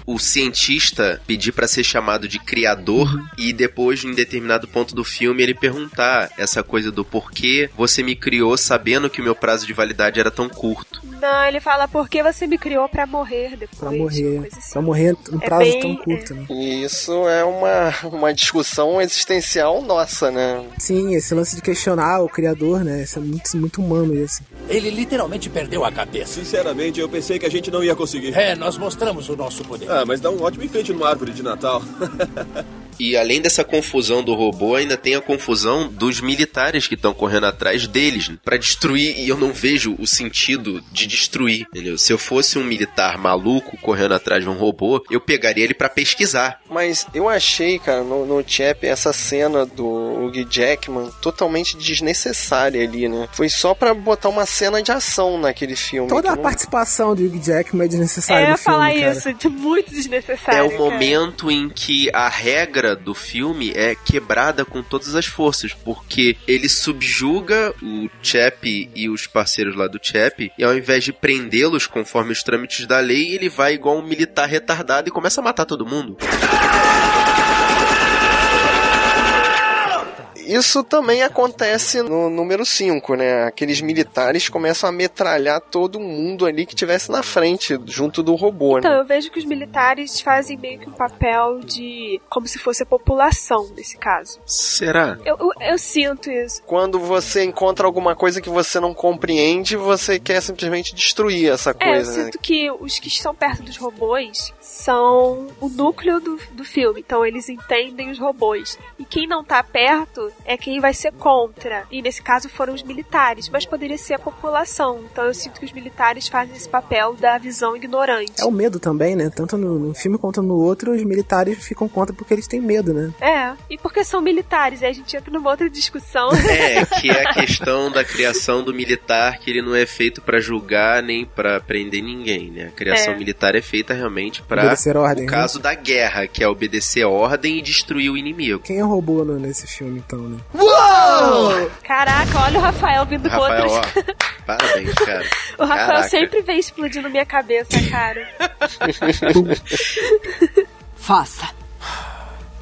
o cientista pedir para ser chamado de criador e depois, em determinado ponto do filme, ele perguntar essa coisa do porquê você me criou sabendo que o meu prazo de validade era tão curto. Não, ele fala por que você me criou pra morrer depois. Pra morrer. assim. Pra morrer um É prazo bem- tão curto, né? E isso é uma, uma discussão existencial nossa, né? Sim, esse lance de questionar o criador, né? Isso é muito, muito humano isso. Ele literalmente perdeu a cabeça. Sinceramente, eu pensei que a gente não ia conseguir. É, nós mostramos o nosso poder. Ah, mas dá um ótimo enfeite numa árvore de Natal. E além dessa confusão do robô, ainda tem a confusão dos militares que estão correndo atrás deles né, pra destruir. E eu não vejo o sentido de destruir, entendeu? Se eu fosse um militar maluco correndo atrás de um robô, eu pegaria ele pra pesquisar. Mas eu achei, cara, no, no Chap, essa cena do Hugh Jackman totalmente desnecessária ali, né? Foi só pra botar uma cena de ação naquele filme. Toda a não- participação de Hugh Jackman é desnecessária É, eu no ia falar filme, cara. isso, de muito desnecessário. É o cara. momento em que a regra do filme é quebrada com todas as forças, porque ele subjuga o Chap e os parceiros lá do Chap, e ao invés de prendê-los conforme os trâmites da lei, ele vai igual um militar retardado e começa a matar todo mundo. Isso também acontece no número 5, né? Aqueles militares começam a metralhar todo mundo ali que tivesse na frente, junto do robô, Então, né? eu vejo que os militares fazem meio que um papel de. como se fosse a população, nesse caso. Será? Eu, eu, eu sinto isso. Quando você encontra alguma coisa que você não compreende, você quer simplesmente destruir essa É, eu coisa, né? sinto que os que estão perto dos robôs são o núcleo do, do filme. Então, eles entendem os robôs. E quem não tá perto é quem vai ser contra. E nesse caso foram os militares, mas poderia ser a população. Então, eu sinto que os militares fazem esse papel da visão ignorante. É o medo também, né? Tanto no, no filme quanto no outro, os militares ficam contra porque eles têm medo, né? É, e porque são militares, aí a gente entra numa outra discussão. É, que é a questão da criação do militar, que ele não é feito pra julgar nem pra prender ninguém, né? A criação É. militar é feita realmente pra Obedecer ordem, o né? caso da guerra, que é obedecer a ordem e destruir o inimigo. Quem é robô no- nesse filme, então, né? Uou! Caraca, olha o Rafael vindo com Rafael, ó, parabéns, cara. O Rafael Caraca. sempre vem explodindo minha cabeça, cara. Faça.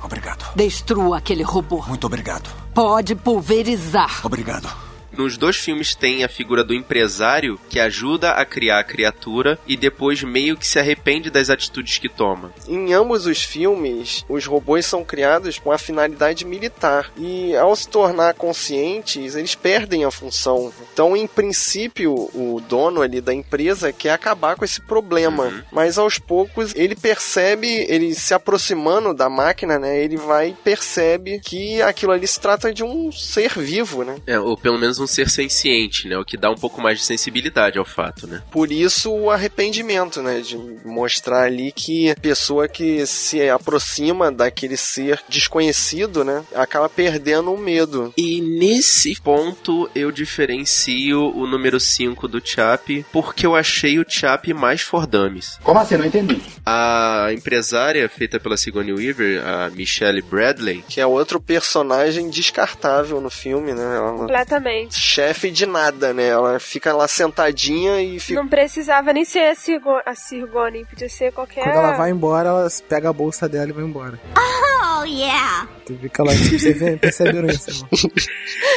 Obrigado. Destrua aquele robô. Muito obrigado. Pode pulverizar. Obrigado. Nos dois filmes tem a figura do empresário que ajuda a criar a criatura e depois meio que se arrepende das atitudes que toma. Em ambos os filmes, os robôs são criados com a finalidade militar e ao se tornar conscientes, eles perdem a função. Então, em princípio, o dono ali da empresa quer acabar com esse problema, Uhum. mas aos poucos ele percebe, ele se aproximando da máquina, né? Ele vai e percebe que aquilo ali se trata de um ser vivo, né? É, ou pelo menos um ser senciente, né? O que dá um pouco mais de sensibilidade ao fato, né? Por isso o arrependimento, né? De mostrar ali que a pessoa que se aproxima daquele ser desconhecido, né? Acaba perdendo o medo. E nesse ponto eu diferencio o número 5 do Chap, porque eu achei o Chap mais for dummies. Como assim? Não entendi. A empresária feita pela Sigourney Weaver, a Michelle Bradley, Que é outro personagem descartável no filme, né? Ela Completamente. Chefe de nada, né? Ela fica lá sentadinha e fica. Não precisava nem ser a, Sigo a Sirgone, podia ser qualquer. Quando ela vai embora, ela pega a bolsa dela e vai embora. Oh, yeah. Tu vê que ela, você vê, perceberam isso, irmão.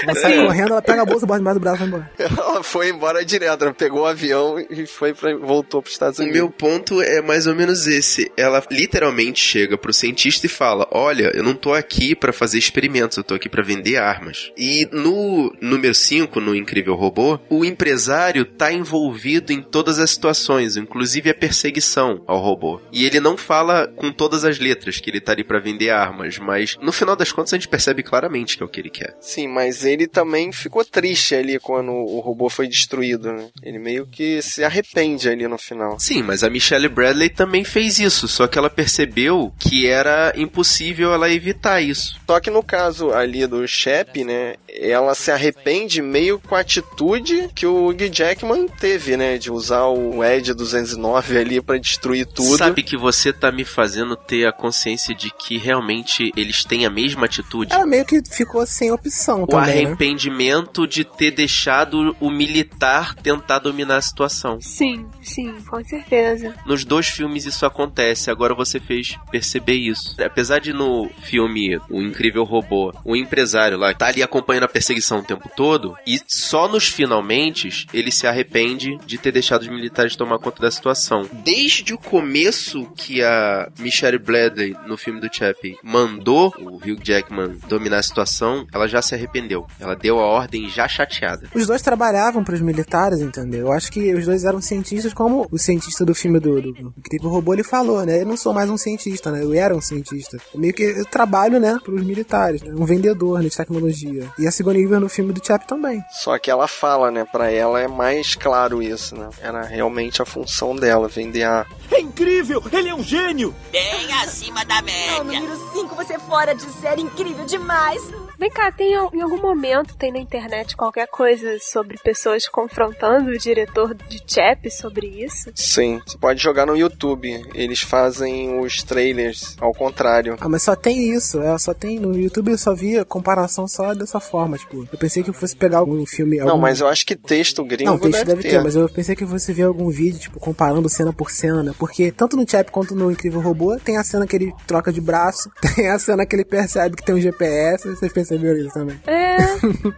Ela sai correndo, ela pega a bolsa, bota embaixo do braço e vai embora. Ela foi embora direto, ela pegou o avião e foi pra... voltou para os Estados O Unidos. meu ponto é mais ou menos esse. Ela literalmente chega pro cientista e fala: Olha, eu não tô aqui pra fazer experimentos, eu tô aqui pra vender armas. E no número 5, no Incrível Robô, o empresário tá envolvido em todas as situações, inclusive a perseguição ao robô. E ele não fala com todas as letras que ele tá ali pra vender armas, mas no final das contas a gente percebe claramente que é o que ele quer. Sim, mas ele também ficou triste ali quando o robô foi destruído, né? Ele meio que se arrepende ali no final. Sim, mas a Michelle Bradley também fez isso, só que ela percebeu que era impossível ela evitar isso. Só que no caso ali do Shep, né? Ela se arrepende meio com a atitude que o Hugh Jackman teve, né? De usar o Ed 209 ali pra destruir tudo. Sabe que você tá me fazendo ter a consciência de que realmente eles têm a mesma atitude? Ela meio que ficou sem opção O também, né? arrependimento de ter deixado o militar tentar dominar a situação. Sim, sim, com certeza. Nos dois filmes isso acontece, agora você fez perceber isso. Apesar de no filme O Incrível Robô, o empresário lá tá ali acompanhando a perseguição o tempo todo, e só nos finalmente ele se arrepende de ter deixado os militares tomar conta da situação. Desde o começo que a Michelle Bradley, no filme do Chappie, mandou o Hugh Jackman dominar a situação, ela já se arrependeu. Ela deu a ordem já chateada. Os dois trabalhavam pros militares, entendeu? Eu acho que os dois eram cientistas, como o cientista do filme do, do, do Incrível Robô, ele falou, né? Eu não sou mais um cientista, né? Eu era um cientista. Meio que eu trabalho, né, pros militares, né? Um vendedor né, de tecnologia. E a Sigourney Weaver no filme do Chap também. Só que ela fala, né? Pra ela é mais claro isso, né? Era realmente a função dela, vender a. É incrível! Ele é um gênio! Bem acima da Oh, média. número 5, você é fora de série, incrível demais. Vem cá, tem em algum momento tem na internet qualquer coisa sobre pessoas confrontando o diretor de Chap sobre isso? Sim, você pode jogar no YouTube. Eles fazem os trailers ao contrário. Ah, mas só tem isso, é, só tem. No YouTube eu só via comparação só dessa forma, tipo, eu pensei que eu fosse pegar algum filme. Não, algum... mas eu acho que texto gringo Não, texto deve, deve ter, mas eu pensei que você ver algum vídeo, tipo, comparando cena por cena. Porque tanto no Chap quanto no Incrível Robô, tem a cena que ele troca de braço, tem a cena que ele percebe que tem um GPS, vocês perceberam isso também. É.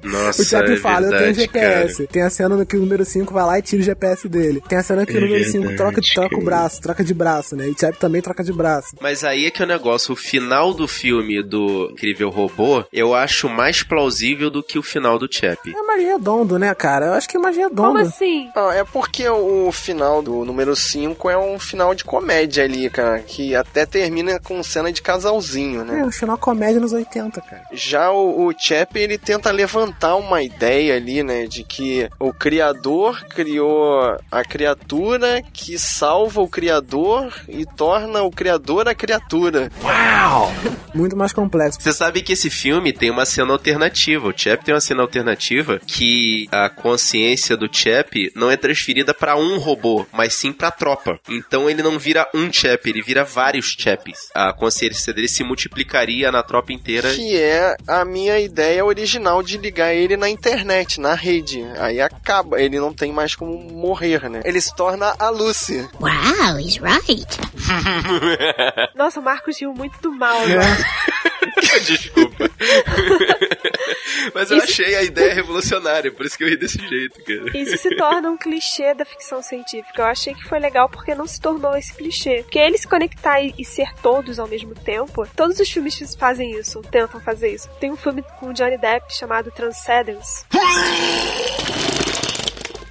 Nossa, o Chap é fala, eu tenho verdade, GPS. cara. Tem a cena no que o número 5 vai lá e tira o GPS dele. Tem a cena que É o número 5 verdade, troca, troca o braço, troca de braço, né? E o Chap também troca de braço. Mas aí é que é o negócio, o final do filme do Incrível Robô, eu acho mais plausível do que o final do Chap. É mais redondo, né, cara? Eu acho que é mais redondo. Como assim? Ah, é porque o final do número 5 é um final de comédia ali, cara. Que até termina com cena de casalzinho, né? É, o final comédia nos 80, cara. Já o, o Chap, ele tenta levantar uma ideia ali, né? De que o criador criou a criatura que salva o criador e torna o criador a criatura. Uau! Muito mais complexo. Você sabe que esse filme tem uma cena alternativa. O Chap tem uma cena alternativa que a consciência do Chap não é transferida pra um robô, mas sim pra tropa. Então ele não vira um Chap, ele vira vários Chaps. A consciência dele se multiplicaria na tropa inteira. Que é a minha ideia original de ligar ele na internet, na rede. Aí acaba, ele não tem mais como morrer, né? Ele se torna a Lucy. Wow, he's right. Nossa, o Marcos riu muito do mal, né? Desculpa. Mas eu achei a ideia revolucionária, por isso que eu ri desse jeito, cara. Isso se torna um clichê da ficção científica. Eu achei que foi legal porque não se tornou esse clichê. Porque ele se conectar e, e ser todos ao mesmo tempo, todos os filmes fazem isso, tentam fazer isso. Tem um filme com o Johnny Depp chamado Transcendence.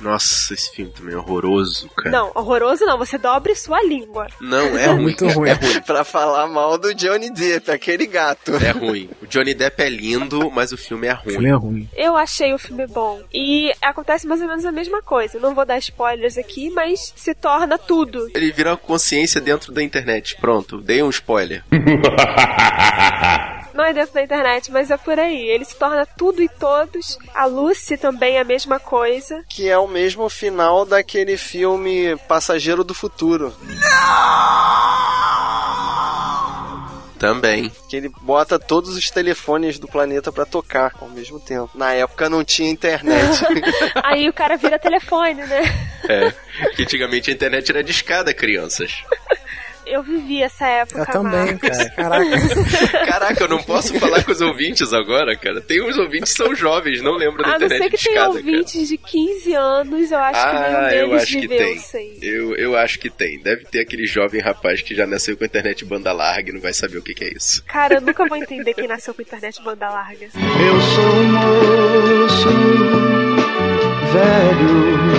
Nossa, esse filme também é horroroso, cara. Não, horroroso não, você dobre sua língua. Não, é ruim. Muito ruim. É ruim. pra falar mal do Johnny Depp, aquele gato. É ruim. O Johnny Depp é lindo, mas o filme é O ruim. filme é ruim. Eu achei o filme bom. E acontece mais ou menos a mesma coisa. Não vou dar spoilers aqui, mas se torna tudo. Ele vira uma consciência dentro da internet. Pronto, dei um spoiler. Não é dentro da internet, mas é por aí. Ele se torna tudo e todos. A Lucy também é a mesma coisa. Que é o mesmo final daquele filme Passageiro do Futuro. Também. Que ele bota todos os telefones do planeta pra tocar ao mesmo tempo. Na época não tinha internet. Aí o cara vira telefone, né? É. Que antigamente a internet era discada, crianças. Eu vivi essa época. Eu também, cara. Caraca. Caraca, eu não posso falar com os ouvintes agora, cara. Tem uns ouvintes que são jovens, não lembram da A não internet ser que tenha discada, cara. ouvintes de 15 anos, eu acho que nenhum Ah, eu deles acho que tem. sem. Eu, eu acho que tem. Deve ter aquele jovem rapaz que já nasceu com a internet banda larga e não vai saber o que, que é isso. Cara, eu nunca vou entender quem nasceu com internet banda larga. Eu sou um moço velho.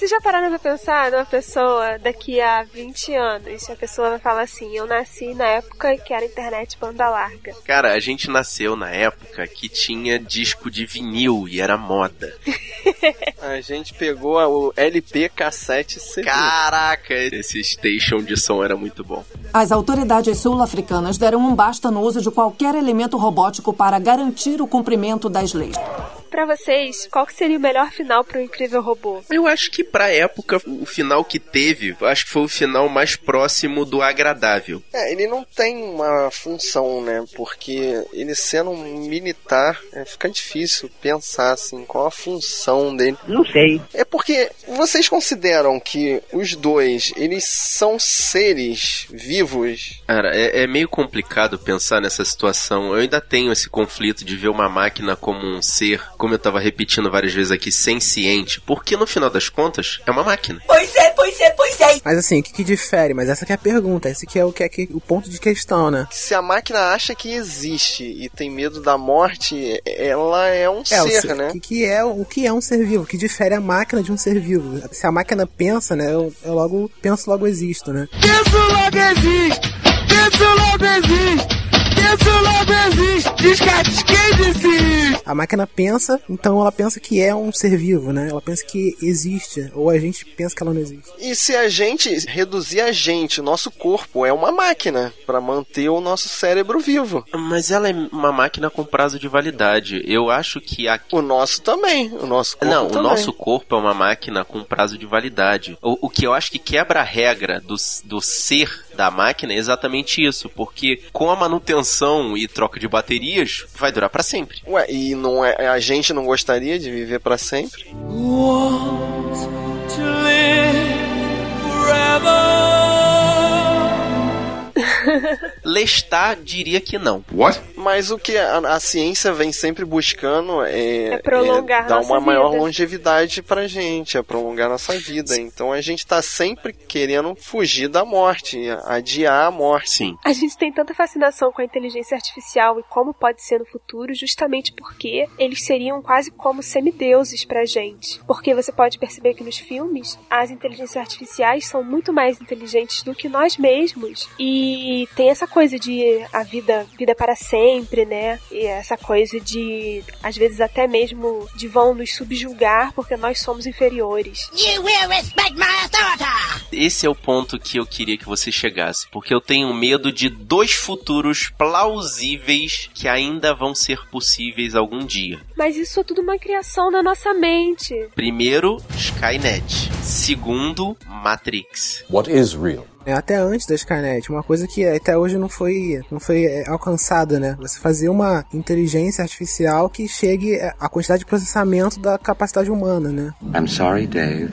Vocês já pararam pra pensar numa pessoa daqui a 20 anos? A pessoa vai falar assim: Eu nasci na época que era internet banda larga. Cara, a gente nasceu na época que tinha disco de vinil e era moda. A gente pegou o LP cassete CD. Caraca, esse station de som era muito bom. As autoridades sul-africanas deram um basta no uso de qualquer elemento robótico para garantir o cumprimento das leis. Pra vocês, qual que seria o melhor final pro Incrível Robô? Eu acho que pra época, o final que teve, eu acho que foi o final mais próximo do agradável. É, ele não tem uma função, né? Porque ele sendo um militar, é, fica difícil pensar assim, qual a função dele. Não sei. É porque vocês consideram que os dois, eles são seres vivos? Cara, é, é meio complicado pensar nessa situação. Eu ainda tenho esse conflito de ver uma máquina como um ser, como eu tava repetindo várias vezes aqui, senciente, porque no final das contas é uma máquina. Pois é, pois é, pois é. Mas assim, o que, que difere? Mas essa que é a pergunta, esse que é o, que é que- o ponto de questão, né? Se a máquina acha que existe e tem medo da morte, ela é um É, o ser, ser- né? que, que é o que é um ser vivo? O que difere a máquina de um ser vivo? Se a máquina pensa, né? Eu, eu logo penso, logo existo, né? Penso logo existe. Penso logo existe. Logo existe. Descarte quem isso? A máquina pensa, então ela pensa que é um ser vivo, né? Ela pensa que existe, ou a gente pensa que ela não existe. E se a gente reduzir a gente, o nosso corpo é uma máquina para manter o nosso cérebro vivo. Mas ela é uma máquina com prazo de validade. Eu acho que a... O nosso também. O nosso corpo Não, também. o nosso corpo é uma máquina com prazo de validade. O, o que eu acho que quebra a regra do, do ser da máquina é exatamente isso, porque com a manutenção e troca de baterias, vai durar pra sempre. Ué, e não é, a gente não gostaria de viver para sempre? Want to live forever. Lestat diria que não. What? Mas o que a, a ciência vem sempre buscando é, É prolongar é dar uma maior vida. longevidade pra gente, é prolongar nossa vida. Então a gente tá sempre querendo fugir da morte, adiar a morte. Sim. A gente tem tanta fascinação com a inteligência artificial e como pode ser no futuro, justamente porque eles seriam quase como semideuses pra gente. Porque você pode perceber que nos filmes, as inteligências artificiais são muito mais inteligentes do que nós mesmos. E tem essa coisa de a vida, vida para sempre, né? E essa coisa de, às vezes até mesmo, de vão nos subjugar porque nós somos inferiores. You will respect my authority. Esse é o ponto que eu queria que você chegasse, porque eu tenho medo de dois futuros plausíveis que ainda vão ser possíveis algum dia. Mas isso é tudo uma criação da nossa mente. Primeiro, Skynet. Segundo, Matrix. What is real? É, até antes da Skynet, uma coisa que até hoje não foi, não foi é, alcançada, né? Você fazer uma inteligência artificial que chegue é, à quantidade de processamento da capacidade humana, né? I'm sorry, Dave.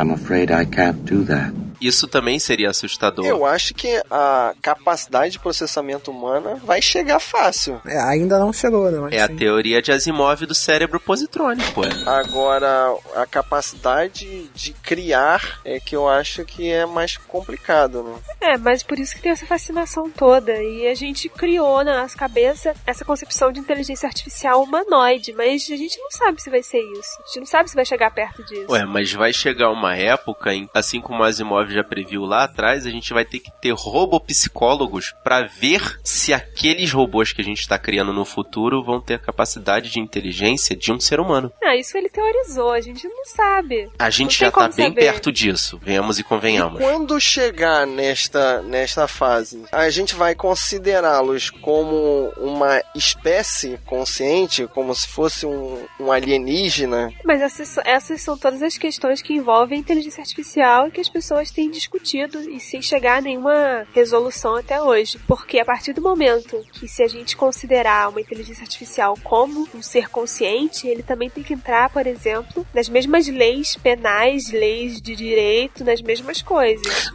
I'm afraid I can't do that. Isso também seria assustador. Eu acho que a capacidade de processamento humana vai chegar fácil. É, ainda não chegou, né? Mas É a sim. teoria de Asimov do cérebro positrônico. é. Agora, a capacidade de criar é que eu acho que é mais complicado, né? É, mas por isso que tem essa fascinação toda. E a gente criou na nossa cabeça essa concepção de inteligência artificial humanoide, mas a gente não sabe se vai ser isso. A gente não sabe se vai chegar perto disso. Ué, mas vai chegar uma época, em, assim como Asimov já previu lá atrás, a gente vai ter que ter robopsicólogos pra ver se aqueles robôs que a gente está criando no futuro vão ter a capacidade de inteligência de um ser humano. Ah, isso ele teorizou, a gente não sabe. A gente Não já tá bem saber. perto disso, venhamos e convenhamos. Quando chegar nesta, nesta fase, a gente vai considerá-los como uma espécie consciente, como se fosse um, um alienígena. Mas essas, essas são todas as questões que envolvem a inteligência artificial e que as pessoas têm discutido e sem chegar a nenhuma resolução até hoje. Porque a partir do momento que se a gente considerar uma inteligência artificial como um ser consciente, ele também tem que entrar, por exemplo, nas mesmas leis penais, leis de direito, nas mesmas coisas.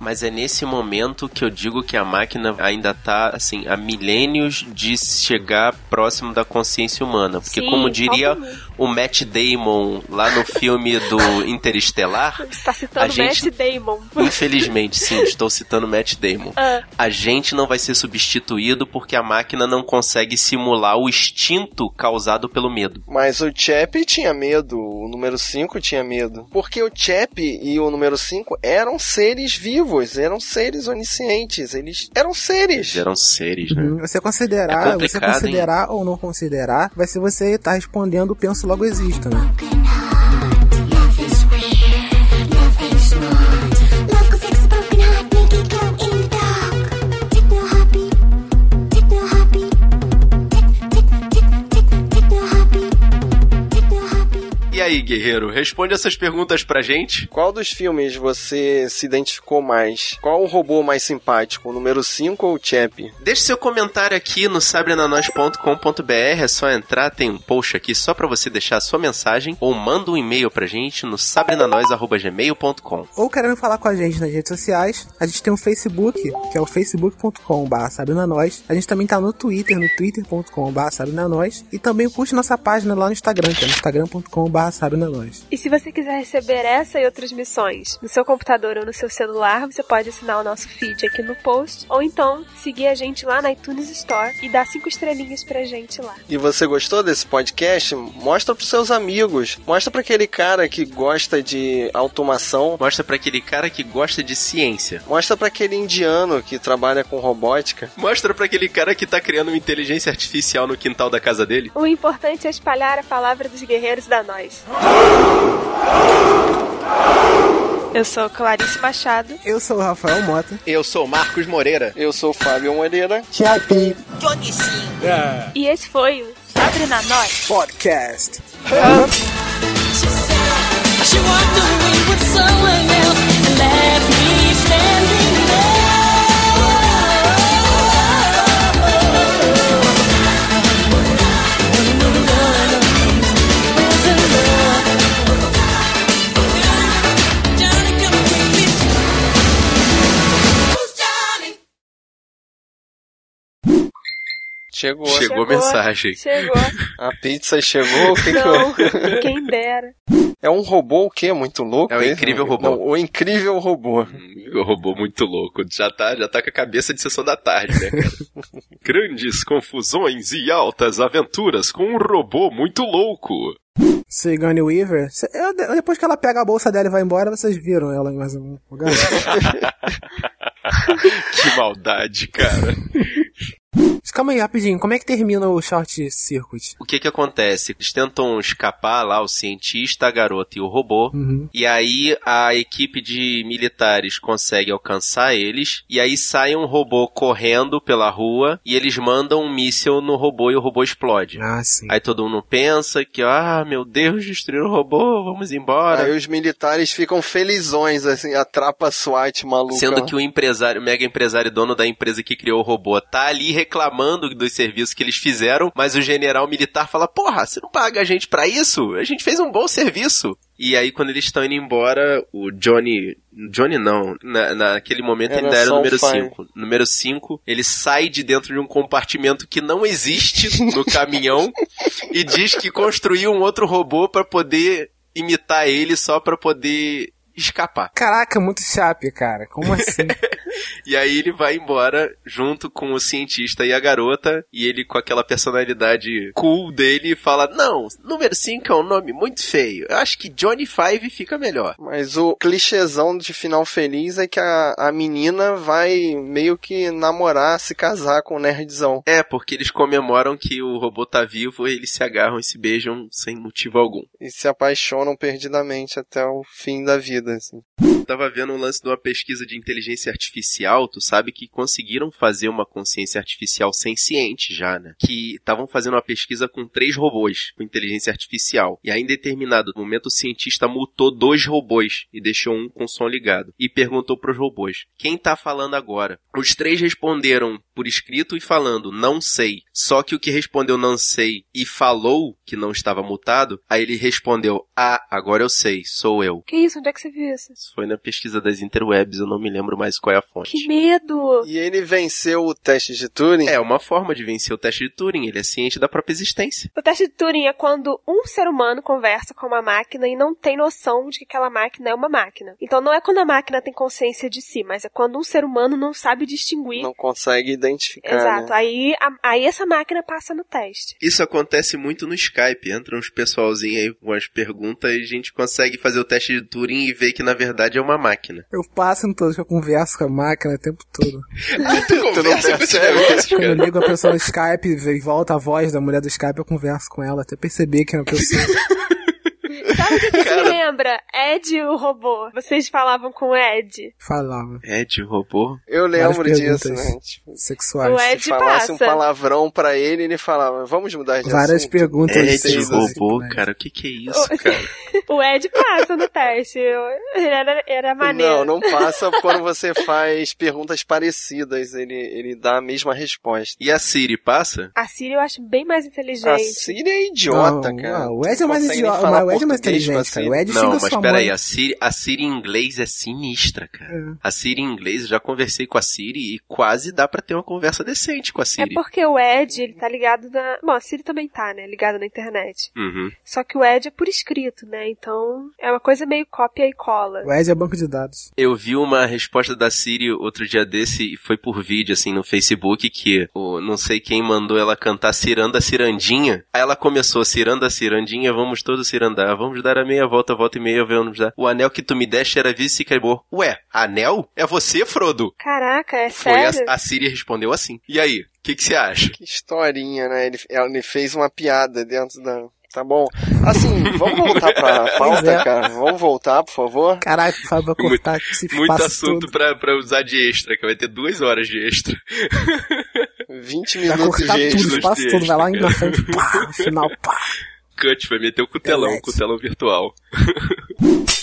Mas é nesse momento que eu digo que a máquina ainda tá, assim, há milênios de chegar próximo da consciência humana. Porque, Sim, como diria. O Matt Damon lá no filme do Interestelar, Você está citando A gente- Matt Damon. infelizmente, sim, estou citando Matt Damon. Ah. A gente não vai ser substituído porque a máquina não consegue simular o instinto causado pelo medo. Mas o Chap tinha medo, o número 5 tinha medo. Porque o Chap e o número 5 eram seres vivos, eram seres oniscientes, eles eram seres. Eles eram seres, né? Hum, Você considerar, É você considerar ou não considerar, vai ser você estar respondendo penso logo existo, né? Aí, guerreiro, responde essas perguntas pra gente. Qual dos filmes você se identificou mais? Qual o robô mais simpático, o número 5 ou o Chap? Deixe seu comentário aqui no sabrenanois.com.br, é só entrar, tem um post aqui só pra você deixar a sua mensagem ou manda um e-mail pra gente no sabrenanois.gmail.com. Ou querendo falar com a gente nas redes sociais, a gente tem um Facebook, que é o facebook.com.br sabrinanois. A gente também tá no Twitter, no twitter.com.br sabrinanois. E também curte nossa página lá no Instagram, que é no instagram.com.br sabrinanois. E se você quiser receber essa e outras missões no seu computador ou no seu celular, você pode assinar o nosso feed aqui no post, ou então seguir a gente lá na iTunes Store e dar cinco estrelinhas pra gente lá. E você gostou desse podcast? Mostra pros seus amigos. Mostra pra aquele cara que gosta de automação. Mostra pra aquele cara que gosta de ciência. Mostra pra aquele indiano que trabalha com robótica. Mostra pra aquele cara que tá criando uma inteligência artificial no quintal da casa dele. O importante é espalhar a palavra dos guerreiros da nós. Eu sou Clarice Machado. Eu sou o Rafael Mota. Eu sou Marcos Moreira. Eu sou Fábio Moreira. Chapi. Johnny Sim. E esse foi o Sabre na Nós. Podcast. She walked away with someone else and left me standing Chegou. Chegou a mensagem. Chegou. A pizza chegou? O que que Não, eu- quem dera. É um robô o quê? Muito louco? É o esse? incrível robô. Não, o incrível robô. O robô muito louco. Já tá, já tá com a cabeça de sessão da tarde, né, cara? Grandes confusões e altas aventuras com um robô muito louco. Sigourney Weaver. eu- depois que ela pega a bolsa dela e vai embora, vocês viram ela em mais um lugar? que maldade, cara. Mas Calma aí, rapidinho. Como é que termina o Short Circuit? O que que acontece? Eles tentam escapar lá, o cientista, a garota e o robô. Uhum. E aí a equipe de militares consegue alcançar eles. E aí sai um robô correndo pela rua. E eles mandam um míssil no robô e o robô explode. Ah, sim. Aí todo mundo pensa que, ah, meu Deus, destruíram o robô, vamos embora. Aí os militares ficam felizões, assim, a trapa SWAT maluca. Sendo que o empresário, o mega empresário dono da empresa que criou o robô, tá ali reclamando reclamando dos serviços que eles fizeram, mas o general militar fala: Porra, você não paga a gente pra isso? A gente fez um bom serviço. E aí, quando eles estão indo embora, o Johnny. Johnny não. Na, naquele momento Era ainda era o número Fine. 5. Número 5, ele sai de dentro de um compartimento que não existe no caminhão e diz que construiu um outro robô pra poder imitar ele só pra poder escapar. Caraca, muito chape, cara. Como assim? E aí ele vai embora junto com o cientista e a garota, e ele com aquela personalidade cool dele fala: Não, número 5 é um nome muito feio. Eu acho que Johnny Five fica melhor. Mas o clichêzão de final feliz é que a, a menina vai meio que namorar, se casar com o nerdzão. É, porque eles comemoram que o robô tá vivo e eles se agarram e se beijam sem motivo algum. E se apaixonam perdidamente até o fim da vida, assim. Tava vendo um lance de uma pesquisa de inteligência artificial, tu sabe que conseguiram fazer uma consciência artificial senciente já, né? Que estavam fazendo uma pesquisa com três robôs com inteligência artificial. E aí, em determinado momento, o cientista mutou dois robôs e deixou um com som ligado. E perguntou pros robôs: quem tá falando agora? Os três responderam por escrito e falando, não sei. Só que o que respondeu não sei e falou que não estava mutado, aí ele respondeu, ah, agora eu sei, sou eu. Que isso? Onde é que você viu isso? Isso foi na pesquisa das interwebs, eu não me lembro mais qual é a fonte. Que medo! E ele venceu o teste de Turing? É uma forma de vencer o teste de Turing, ele é ciente da própria existência. O teste de Turing é quando um ser humano conversa com uma máquina e não tem noção de que aquela máquina é uma máquina. Então não é quando a máquina tem consciência de si, mas é quando um ser humano não sabe distinguir. Não consegue identificar. Exato. Né? Aí, a- aí essa máquina passa no teste. Isso acontece muito no Skype, entra uns pessoalzinho aí com as perguntas e a gente consegue fazer o teste de Turing e ver que na verdade é uma máquina. Eu passo em todos que eu converso com a máquina o tempo todo. tu conversa com esse negócio, Quando eu ligo a pessoa no Skype e volta a voz da mulher do Skype, eu converso com ela até perceber que é uma pessoa. Sabe o que, que isso me lembra? Ed o robô. Vocês falavam com o Ed. Falava. Ed, o robô? Eu lembro disso, né? Tipo, Sexuais. O Ed se falasse passa. um palavrão pra ele, ele falava, vamos mudar de Várias assunto. perguntas. Ed, seis, robô, assim, cara, o que que é isso, cara? O Ed passa no teste. Era, era maneiro. Não, não passa quando você faz perguntas parecidas, ele, ele dá a mesma resposta. E a Siri passa? A Siri eu acho bem mais inteligente. A Siri é idiota, Não, cara. não, o Ed é mais idiota, mas o Ed é mais inteligente, cara. O Siri. Ed Não, mas peraí, mãe. a Siri, a Siri em inglês é sinistra, cara. É. A Siri em inglês, eu já conversei com a Siri e quase dá pra ter uma conversa decente com a É Siri. porque o Ed, ele tá ligado na. Bom, a Siri também tá, né? Ligado na internet. Uhum. Só que o Ed é por escrito, né? Então é uma coisa meio cópia e cola. O Ed é banco de dados. Eu vi uma resposta da Siri outro dia desse e foi por vídeo, assim, no Facebook, que o não sei quem mandou ela cantar Ciranda Cirandinha. Aí ela começou, Ciranda Cirandinha, vamos todos cirandar, vamos dar a meia volta, volta e meia, vamos dar. O anel que tu me deste era vice queimou. Ué, anel? É você, Frodo? Caraca, é Foi a, sério? a Siri respondeu assim. E aí, o que você acha? Que historinha, né? Ele, ele fez uma piada dentro da... Tá bom. Assim, vamos voltar pra pauta, é. cara? Vamos voltar, por favor? Caralho, Fábio vai cortar esse Muito assunto todo. pra, pra usar de extra, que vai ter duas horas de extra. 20 Vai minutos cortar de tudo, o extra. espaço todo, vai lá na frente, pá, no final, pá. Cut, vai meter o cutelão, Internet. cutelão virtual.